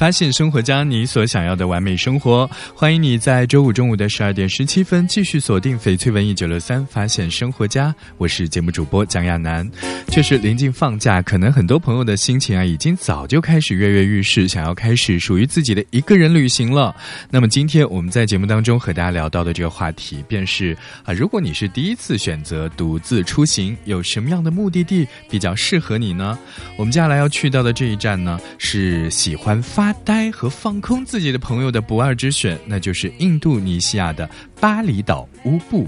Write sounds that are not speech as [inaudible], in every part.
发现生活家，你所想要的完美生活。欢迎你在周五中午的十二点十七分继续锁定翡翠文艺九六三，发现生活家。我是节目主播蒋亚楠。确实临近放假，可能很多朋友的心情啊，已经早就开始跃跃欲试，想要开始属于自己的一个人旅行了。那么今天我们在节目当中和大家聊到的这个话题，便是啊，如果你是第一次选择独自出行，有什么样的目的地比较适合你呢？我们接下来要去到的这一站呢，是喜欢发。发呆和放空自己的朋友的不二之选，那就是印度尼西亚的巴厘岛乌布。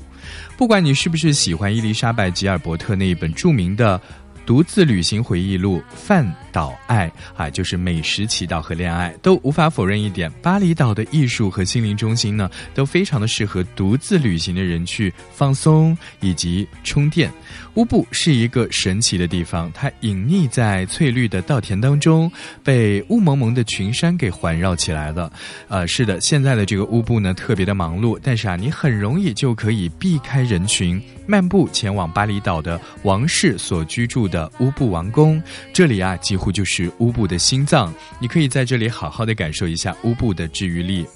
不管你是不是喜欢伊丽莎白吉尔伯特那一本著名的独自旅行回忆录《范岛爱》啊，就是美食、祈祷和恋爱，都无法否认一点：巴厘岛的艺术和心灵中心呢，都非常的适合独自旅行的人去放松以及充电。乌布是一个神奇的地方，它隐匿在翠绿的稻田当中，被雾蒙蒙的群山给环绕起来了。呃，是的，现在的这个乌布呢，特别的忙碌，但是啊，你很容易就可以避开人群，漫步前往巴厘岛的王室所居住的乌布王宫。这里啊，几乎就是乌布的心脏，你可以在这里好好的感受一下乌布的治愈力。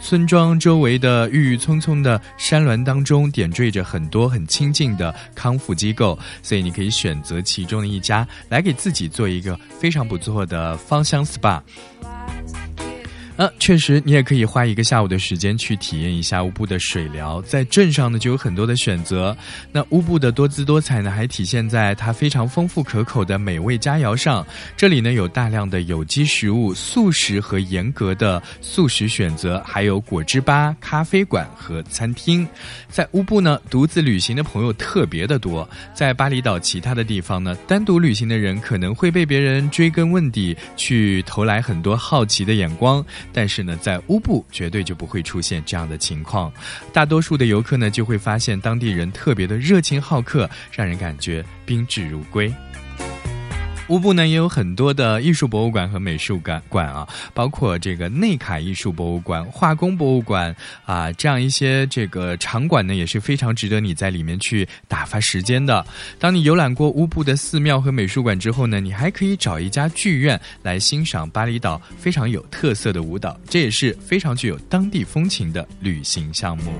村庄周围的郁郁葱葱的山峦当中，点缀着很多很亲近的康复机构。所以你可以选择其中的一家来给自己做一个非常不错的芳香 SPA。呃，确实，你也可以花一个下午的时间去体验一下乌布的水疗。在镇上呢，就有很多的选择。那乌布的多姿多彩呢，还体现在它非常丰富可口的美味佳肴上。这里呢，有大量的有机食物、素食和严格的素食选择，还有果汁吧、咖啡馆和餐厅。在乌布呢，独自旅行的朋友特别的多。在巴厘岛其他的地方呢，单独旅行的人可能会被别人追根问底，去投来很多好奇的眼光。但是呢，在乌布绝对就不会出现这样的情况，大多数的游客呢就会发现当地人特别的热情好客，让人感觉宾至如归。乌布呢也有很多的艺术博物馆和美术馆馆啊，包括这个内卡艺术博物馆、化工博物馆啊，这样一些这个场馆呢也是非常值得你在里面去打发时间的。当你游览过乌布的寺庙和美术馆之后呢，你还可以找一家剧院来欣赏巴厘岛非常有特色的舞蹈，这也是非常具有当地风情的旅行项目。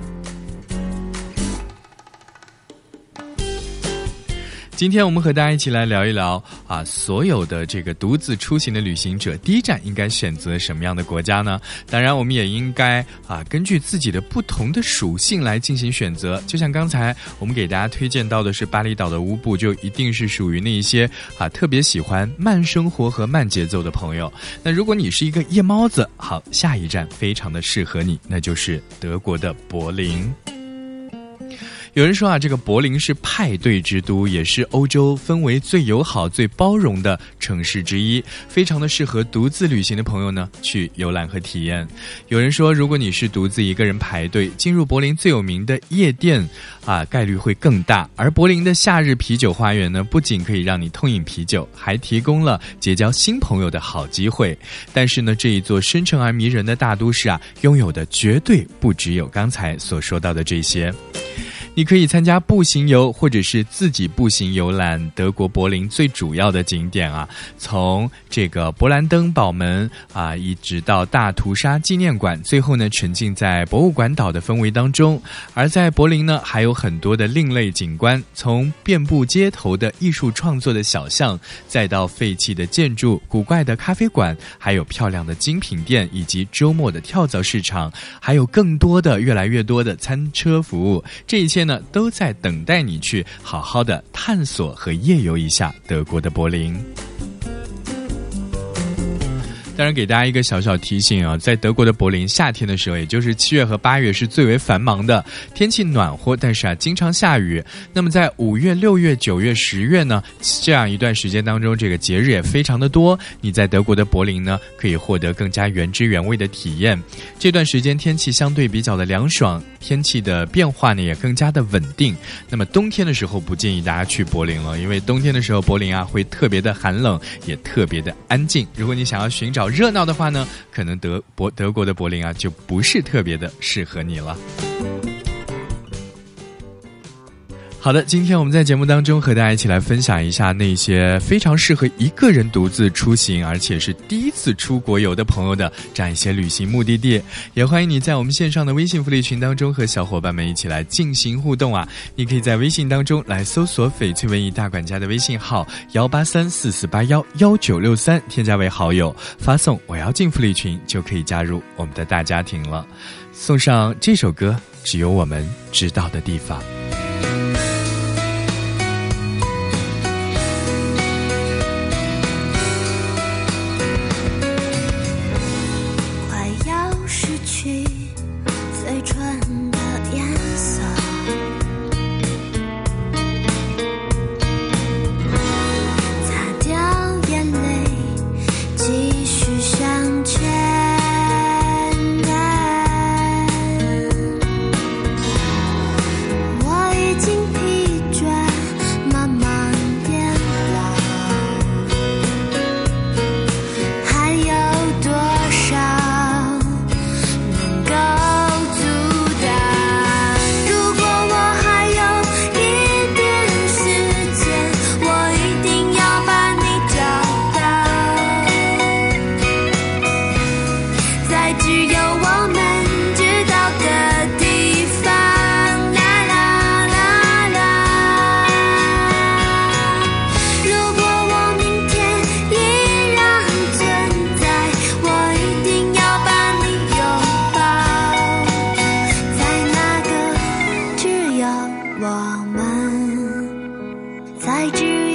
今天我们和大家一起来聊一聊啊，所有的这个独自出行的旅行者，第一站应该选择什么样的国家呢？当然，我们也应该啊，根据自己的不同的属性来进行选择。就像刚才我们给大家推荐到的是巴厘岛的乌布，就一定是属于那一些啊特别喜欢慢生活和慢节奏的朋友。那如果你是一个夜猫子，好，下一站非常的适合你，那就是德国的柏林。有人说啊，这个柏林是派对之都，也是欧洲氛围最友好、最包容的城市之一，非常的适合独自旅行的朋友呢去游览和体验。有人说，如果你是独自一个人排队进入柏林最有名的夜店，啊，概率会更大。而柏林的夏日啤酒花园呢，不仅可以让你痛饮啤酒，还提供了结交新朋友的好机会。但是呢，这一座深沉而迷人的大都市啊，拥有的绝对不只有刚才所说到的这些。你可以参加步行游，或者是自己步行游览德国柏林最主要的景点啊，从这个勃兰登堡门啊，一直到大屠杀纪念馆，最后呢，沉浸在博物馆岛的氛围当中。而在柏林呢，还有很多的另类景观，从遍布街头的艺术创作的小巷，再到废弃的建筑、古怪的咖啡馆，还有漂亮的精品店，以及周末的跳蚤市场，还有更多的、越来越多的餐车服务，这一切。呢，都在等待你去好好的探索和夜游一下德国的柏林。当然，给大家一个小小提醒啊，在德国的柏林，夏天的时候，也就是七月和八月是最为繁忙的，天气暖和，但是啊，经常下雨。那么在五月、六月、九月、十月呢，这样一段时间当中，这个节日也非常的多。你在德国的柏林呢，可以获得更加原汁原味的体验。这段时间天气相对比较的凉爽，天气的变化呢也更加的稳定。那么冬天的时候，不建议大家去柏林了，因为冬天的时候柏林啊会特别的寒冷，也特别的安静。如果你想要寻找热闹的话呢，可能德柏德国的柏林啊就不是特别的适合你了。好的，今天我们在节目当中和大家一起来分享一下那些非常适合一个人独自出行，而且是第一次出国游的朋友的这样一些旅行目的地。也欢迎你在我们线上的微信福利群当中和小伙伴们一起来进行互动啊！你可以在微信当中来搜索“翡翠文艺大管家”的微信号幺八三四四八幺幺九六三，添加为好友，发送“我要进福利群”就可以加入我们的大家庭了。送上这首歌，只有我们知道的地方。我们在知。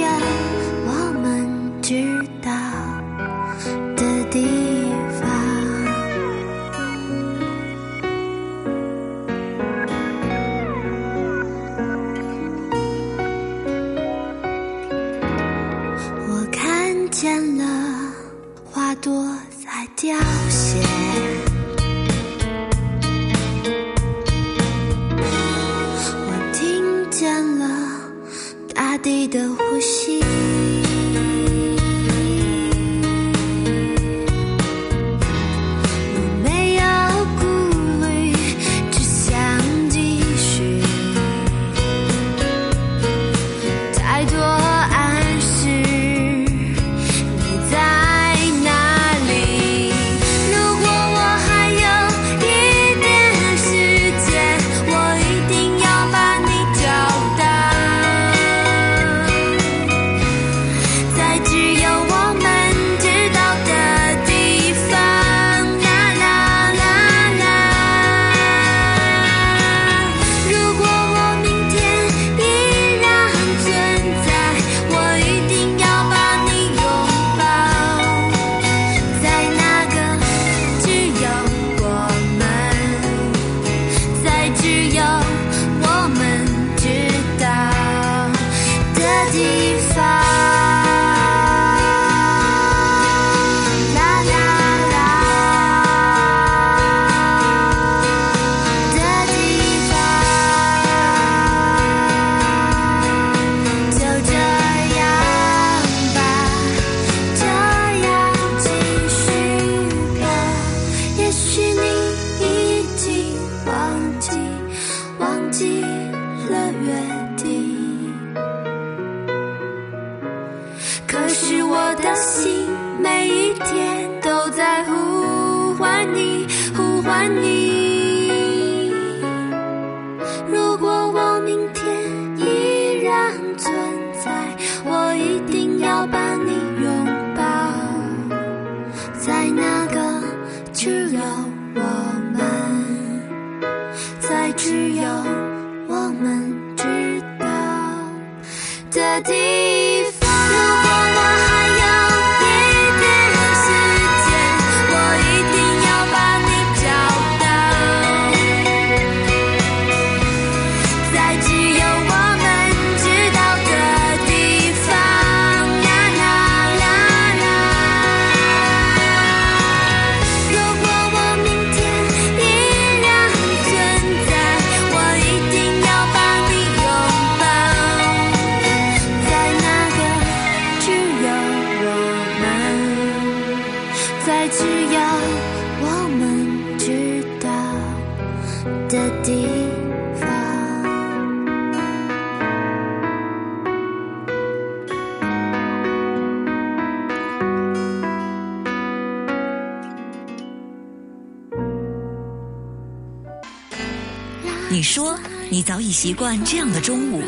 习惯这样的中午，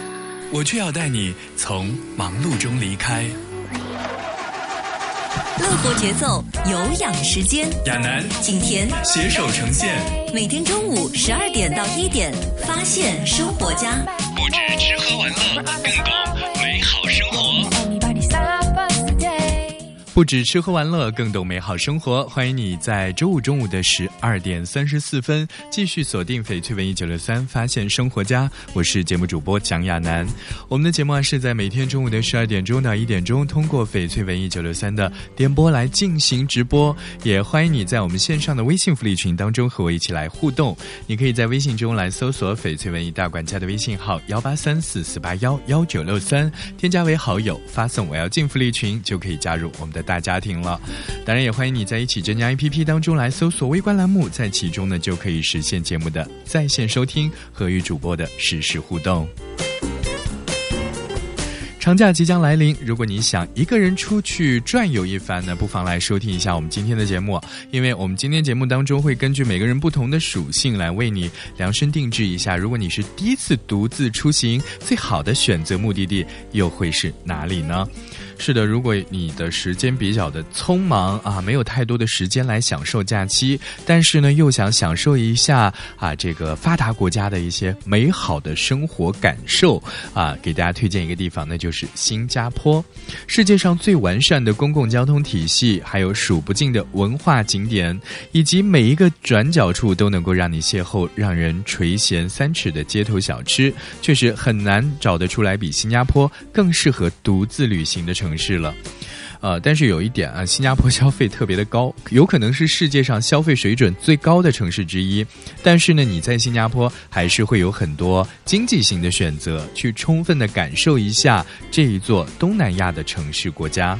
我却要带你从忙碌中离开。乐活节奏，有氧时间。亚楠、景甜携手呈现，每天中午十二点到一点，发现生活家。不止吃喝玩乐，更懂不止吃喝玩乐，更懂美好生活。欢迎你在周五中午的十二点三十四分继续锁定翡翠文艺九六三，发现生活家。我是节目主播蒋亚楠。我们的节目啊是在每天中午的十二点钟到一点钟，通过翡翠文艺九六三的电波来进行直播。也欢迎你在我们线上的微信福利群当中和我一起来互动。你可以在微信中来搜索翡翠文艺大管家的微信号幺八三四四八幺幺九六三，添加为好友，发送我要进福利群就可以加入我们的大家庭了。当然，也欢迎你在一起真家 APP 当中来搜索微观栏目，在其中呢就可以实现节目的在线收听和与主播的实时互动。长假即将来临，如果你想一个人出去转悠一番呢，不妨来收听一下我们今天的节目，因为我们今天节目当中会根据每个人不同的属性来为你量身定制一下。如果你是第一次独自出行，最好的选择目的地又会是哪里呢？是的，如果你的时间比较的匆忙啊，没有太多的时间来享受假期，但是呢又想享受一下啊这个发达国家的一些美好的生活感受啊，给大家推荐一个地方，那就是新加坡。世界上最完善的公共交通体系，还有数不尽的文化景点，以及每一个转角处都能够让你邂逅让人垂涎三尺的街头小吃，确实很难找得出来比新加坡更适合独自旅行的城城市了。呃，但是有一点啊，新加坡 [laughs] 消费特别的高，有可能是世界上消费水准最高的城市之一。但是呢，你在新加坡还是会有很多经济型的选择，去充分的感受一下这一座东南亚的城市国家。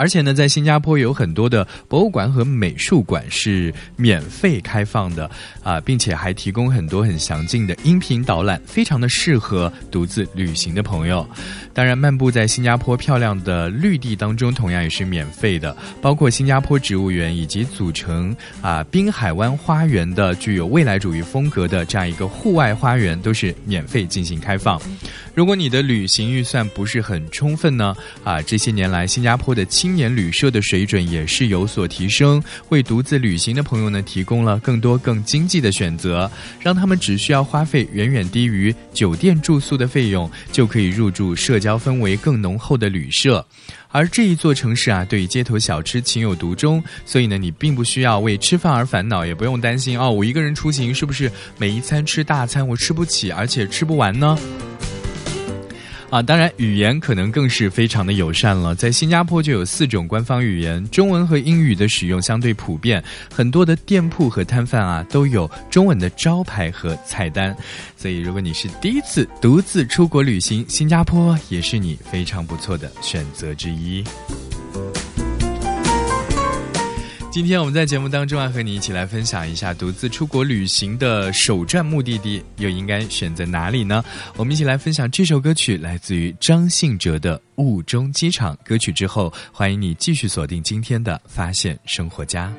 而且呢，在新加坡有很多的博物馆和美术馆是免费开放的啊、并且还提供很多很详尽的音频导览，非常的适合独自旅行的朋友。当然，漫步在新加坡漂亮的绿地当中，同样也是免费的，包括新加坡植物园以及组成啊滨海湾花园的具有未来主义风格的这样一个户外花园，都是免费进行开放。如果你的旅行预算不是很充分呢，啊，这些年来新加坡的青年旅社的水准也是有所提升，为独自旅行的朋友呢提供了更多更经济的选择，让他们只需要花费远远低于酒店住宿的费用，就可以入住社交氛围更浓厚的旅社。而这一座城市啊，对街头小吃情有独钟，所以呢，你并不需要为吃饭而烦恼，也不用担心哦，我一个人出行是不是每一餐吃大餐我吃不起，而且吃不完呢？啊，当然，语言可能更是非常的友善了。在新加坡就有四种官方语言，中文和英语的使用相对普遍，很多的店铺和摊贩啊都有中文的招牌和菜单。所以，如果你是第一次独自出国旅行，新加坡也是你非常不错的选择之一。今天我们在节目当中啊，和你一起来分享一下独自出国旅行的首站目的地又应该选择哪里呢？我们一起来分享这首歌曲，来自于张信哲的《雾中机场》歌曲之后，欢迎你继续锁定今天的《发现生活家》。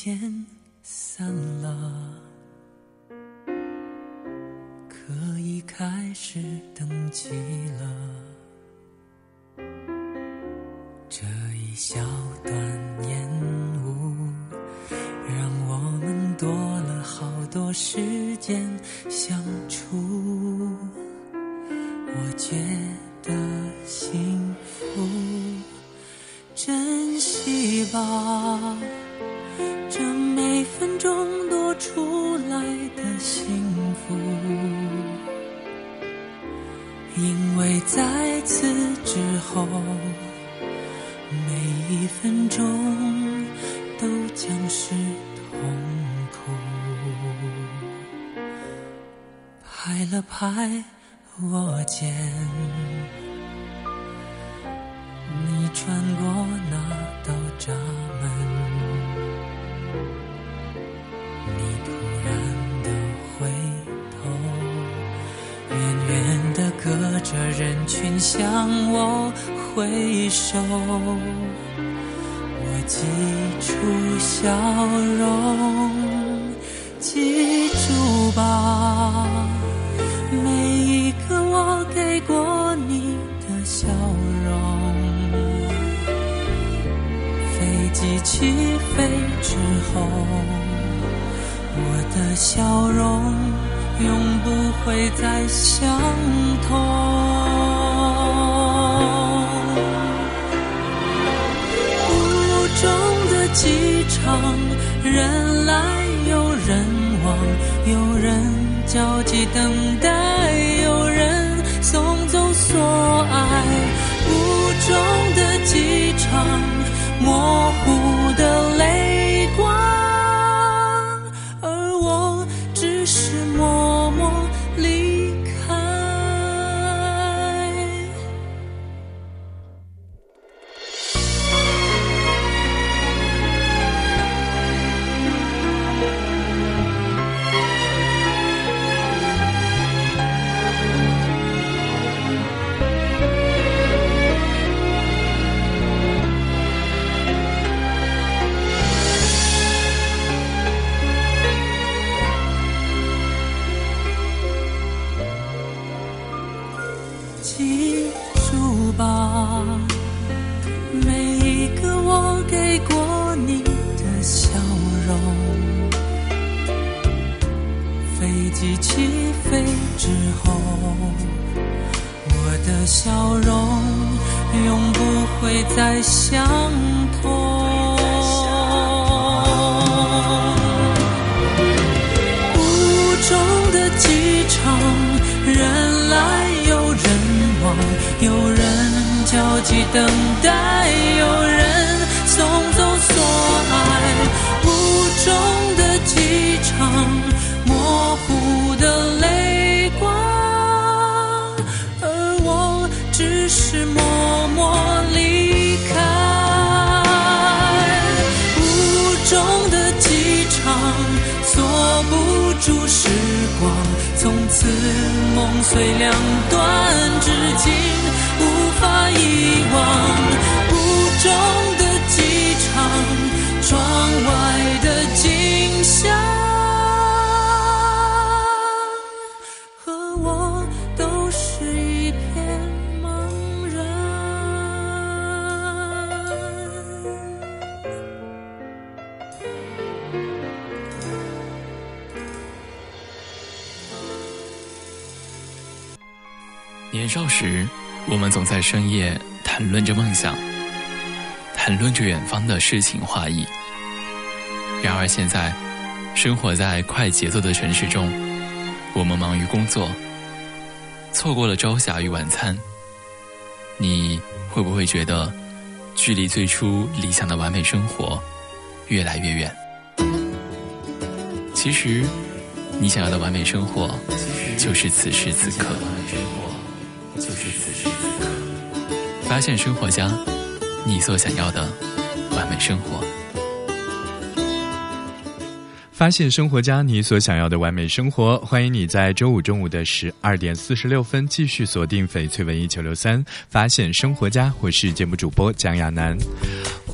渐散了，可以开始登记了。这一小段烟雾，让我们多了好多时间相处。我觉得幸福，珍惜吧。分钟多出来的幸福因为在此之后每一分钟都将是痛苦。拍了拍我肩你穿过那道闸。隔着人群向我挥手，我记住笑容，记住吧。每一个我给过你的笑容，飞机起飞之后，我的笑容。永不会再相同。雾中的机场，人来有人往，有人。焦急等待，有人送走所爱。雾中的机场，模糊焦急等待，有人送走所爱。雾中的机场，模糊的泪光，而我只是默默离开。雾中的机场，锁不住时光，从此梦碎两段，至今法遗忘。雾中的机场，窗外的景象，和我都是一片茫然。年少时，我们总在深夜谈论着梦想，谈论着远方的诗情画意。然而现在，生活在快节奏的城市中，我们忙于工作，错过了朝霞与晚餐。你会不会觉得，距离最初理想的完美生活越来越远？其实，你想要的完美生活，就是此时此刻。就是此时此刻，发现生活家，你所想要的完美生活。发现生活家你所想要的完美生活，欢迎你在周五中午的十二点四十六分继续锁定翡翠文艺九六三，发现生活家，我是节目主播蒋亚楠。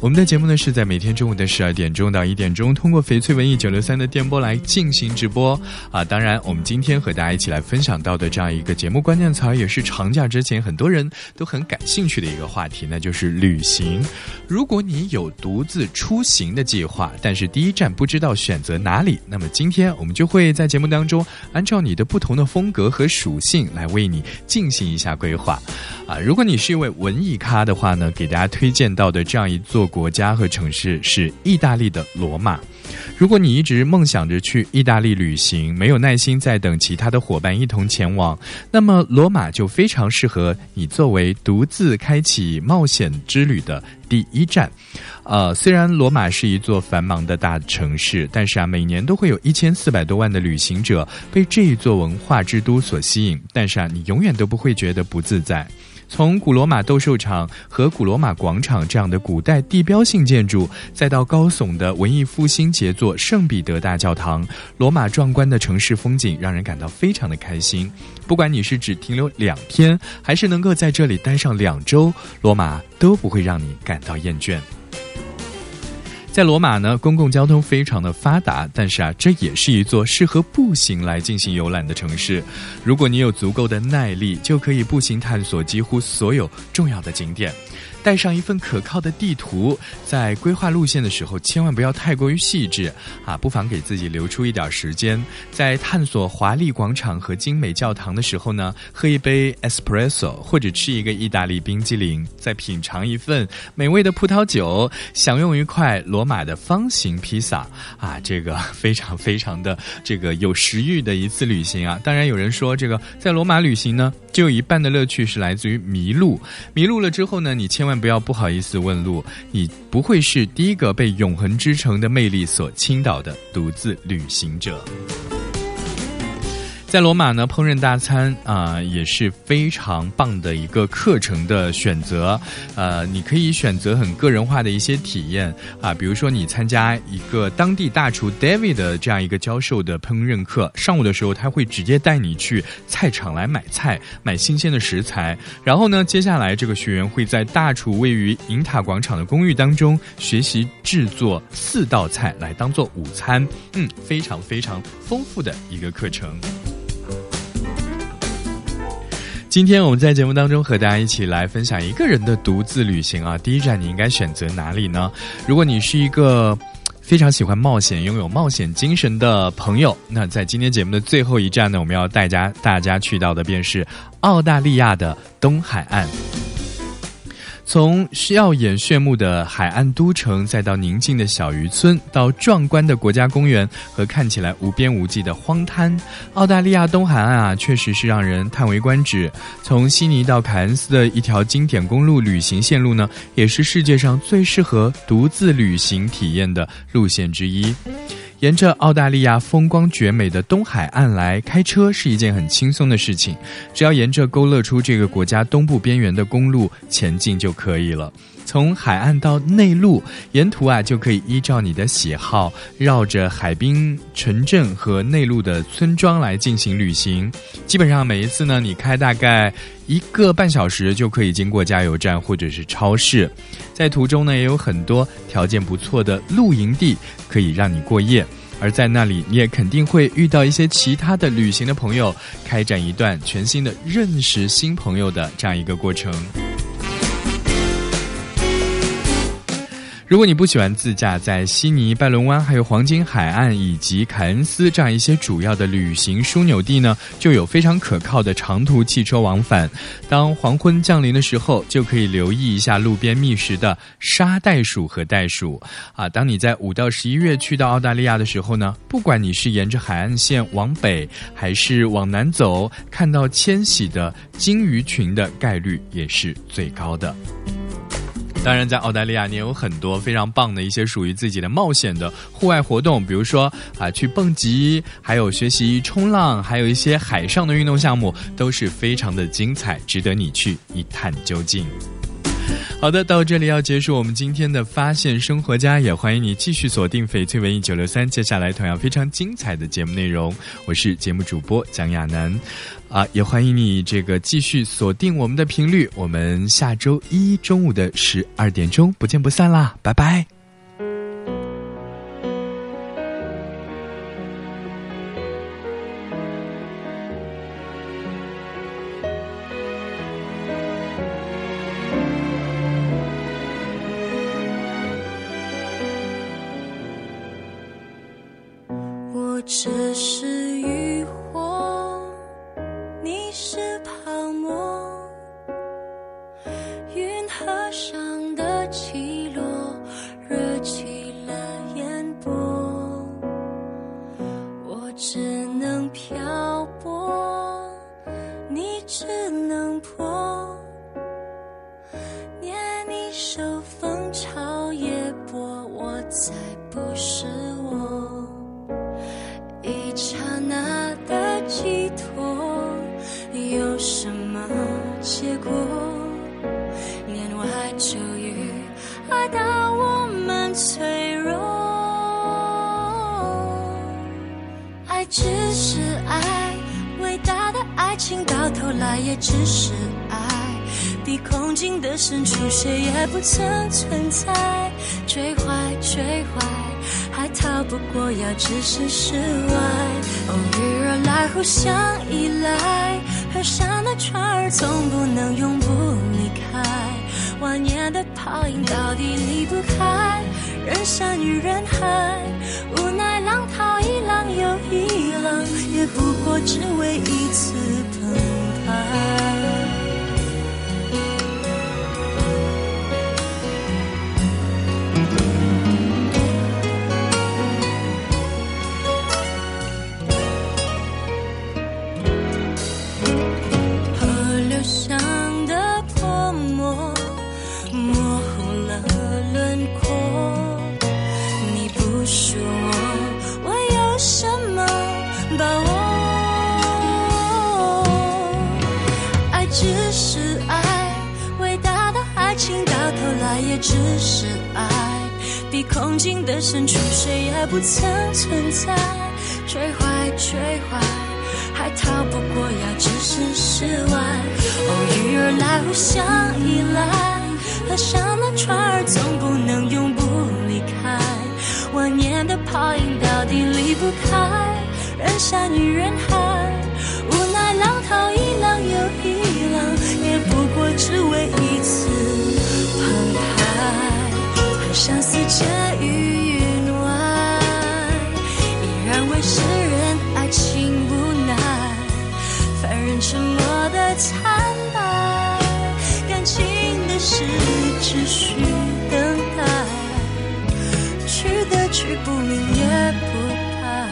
我们的节目呢是在每天中午的十二点钟到一点钟，通过翡翠文艺九六三的电波来进行直播啊。当然，我们今天和大家一起来分享到的这样一个节目关键词，也是长假之前很多人都很感兴趣的一个话题，那就是旅行。如果你有独自出行的计划，但是第一站不知道选择哪里，那么今天我们就会在节目当中按照你的不同的风格和属性来为你进行一下规划。啊，如果你是一位文艺咖的话呢，给大家推荐到的这样一座国家和城市是意大利的罗马。如果你一直梦想着去意大利旅行，没有耐心在等其他的伙伴一同前往，那么罗马就非常适合你作为独自开启冒险之旅的第一站。呃，虽然罗马是一座繁忙的大城市，但是啊，每年都会有一千四百多万的旅行者被这一座文化之都所吸引，但是啊，你永远都不会觉得不自在。从古罗马斗兽场和古罗马广场这样的古代地标性建筑，再到高耸的文艺复兴杰作圣彼得大教堂，罗马壮观的城市风景让人感到非常的开心。不管你是只停留两天，还是能够在这里待上两周，罗马都不会让你感到厌倦。在罗马呢，公共交通非常的发达，但是啊，这也是一座适合步行来进行游览的城市。如果你有足够的耐力，就可以步行探索几乎所有重要的景点。带上一份可靠的地图，在规划路线的时候，千万不要太过于细致啊！不妨给自己留出一点时间，在探索华丽广场和精美教堂的时候呢，喝一杯 espresso，或者吃一个意大利冰激凌，再品尝一份美味的葡萄酒，享用一块罗马的方形披萨啊！这个非常非常的这个有食欲的一次旅行啊！当然，有人说这个在罗马旅行呢，就有一半的乐趣是来自于迷路，迷路了之后呢，你千万。不要不好意思问路，你不会是第一个被永恒之城的魅力所倾倒的独自旅行者。在罗马呢，烹饪大餐啊也是非常棒的一个课程的选择。呃，你可以选择很个人化的一些体验啊，比如说你参加一个当地大厨 David 的这样一个教授的烹饪课，上午的时候他会直接带你去菜场来买菜，买新鲜的食材。然后呢，接下来这个学员会在大厨位于银塔广场的公寓当中学习制作四道菜来当做午餐。嗯，非常非常丰富的一个课程。今天我们在节目当中和大家一起来分享一个人的独自旅行啊。第一站你应该选择哪里呢？如果你是一个非常喜欢冒险、拥有冒险精神的朋友，那在今天节目的最后一站呢，我们要带家大家去到的便是澳大利亚的东海岸。从耀眼炫目的海岸都城，再到宁静的小渔村，到壮观的国家公园和看起来无边无际的荒滩，澳大利亚东海岸啊，确实是让人叹为观止。从悉尼到凯恩斯的一条经典公路旅行线路呢，也是世界上最适合独自旅行体验的路线之一。沿着澳大利亚风光绝美的东海岸来开车是一件很轻松的事情，只要沿着勾勒出这个国家东部边缘的公路前进就可以了。从海岸到内陆，沿途啊就可以依照你的喜好，绕着海滨城镇和内陆的村庄来进行旅行。基本上每一次呢，你开大概一个半小时就可以经过加油站或者是超市。在途中呢，也有很多条件不错的露营地可以让你过夜。而在那里，你也肯定会遇到一些其他的旅行的朋友，开展一段全新的认识新朋友的这样一个过程。如果你不喜欢自驾，在悉尼、拜伦湾、还有黄金海岸以及凯恩斯这样一些主要的旅行枢纽地呢，就有非常可靠的长途汽车往返。当黄昏降临的时候，就可以留意一下路边觅食的沙袋鼠和袋鼠。啊，当你在五到十一月去到澳大利亚的时候呢，不管你是沿着海岸线往北，还是往南走，看到迁徙的鲸鱼群的概率也是最高的。当然，在澳大利亚，你有很多非常棒的一些属于自己的冒险的户外活动，比如说啊，去蹦极，还有学习冲浪，还有一些海上的运动项目，都是非常的精彩，值得你去一探究竟。好的，到这里要结束我们今天的发现生活家，也欢迎你继续锁定翡翠文艺九六三，接下来同样非常精彩的节目内容，我是节目主播蒋亚楠。啊，也欢迎你这个继续锁定我们的频率，我们下周一中午的十二点钟不见不散啦，拜拜。追怀追怀，还逃不过要置身事外。偶遇而来，互相依赖，河上的船儿总不能永不离开。万年的泡影到底离不开人山与人海，无奈浪淘一浪又一浪，也不过只为一次澎湃。比空境的深处，谁也不曾存在。追怀追怀。还逃不过要置身事外，偶遇而来，互相依赖，河上的船儿总不能永不离开，万年的泡影到底离不开人山与人海，无奈浪淘一浪又一浪，也不过只为一次澎，相似间于云外，依然为世人爱情无奈。凡人沉默的惨白，感情的事只需等待，去的去不明也不白。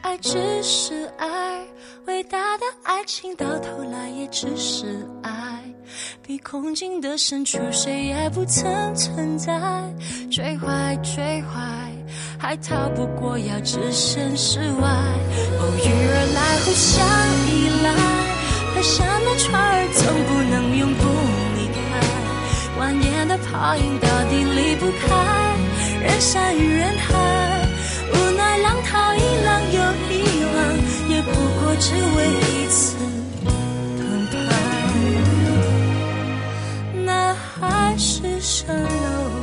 爱只是爱，伟大的爱情到头来也只是爱。比空境的深处，谁也不曾存在。追怀追怀。还逃不过要置身事外，偶遇而来，互相依赖，河上的船儿总不能永不离开，万年的泡影到底离不开人山与人海，无奈浪淘一浪又一浪，也不过只为一次。海市蜃楼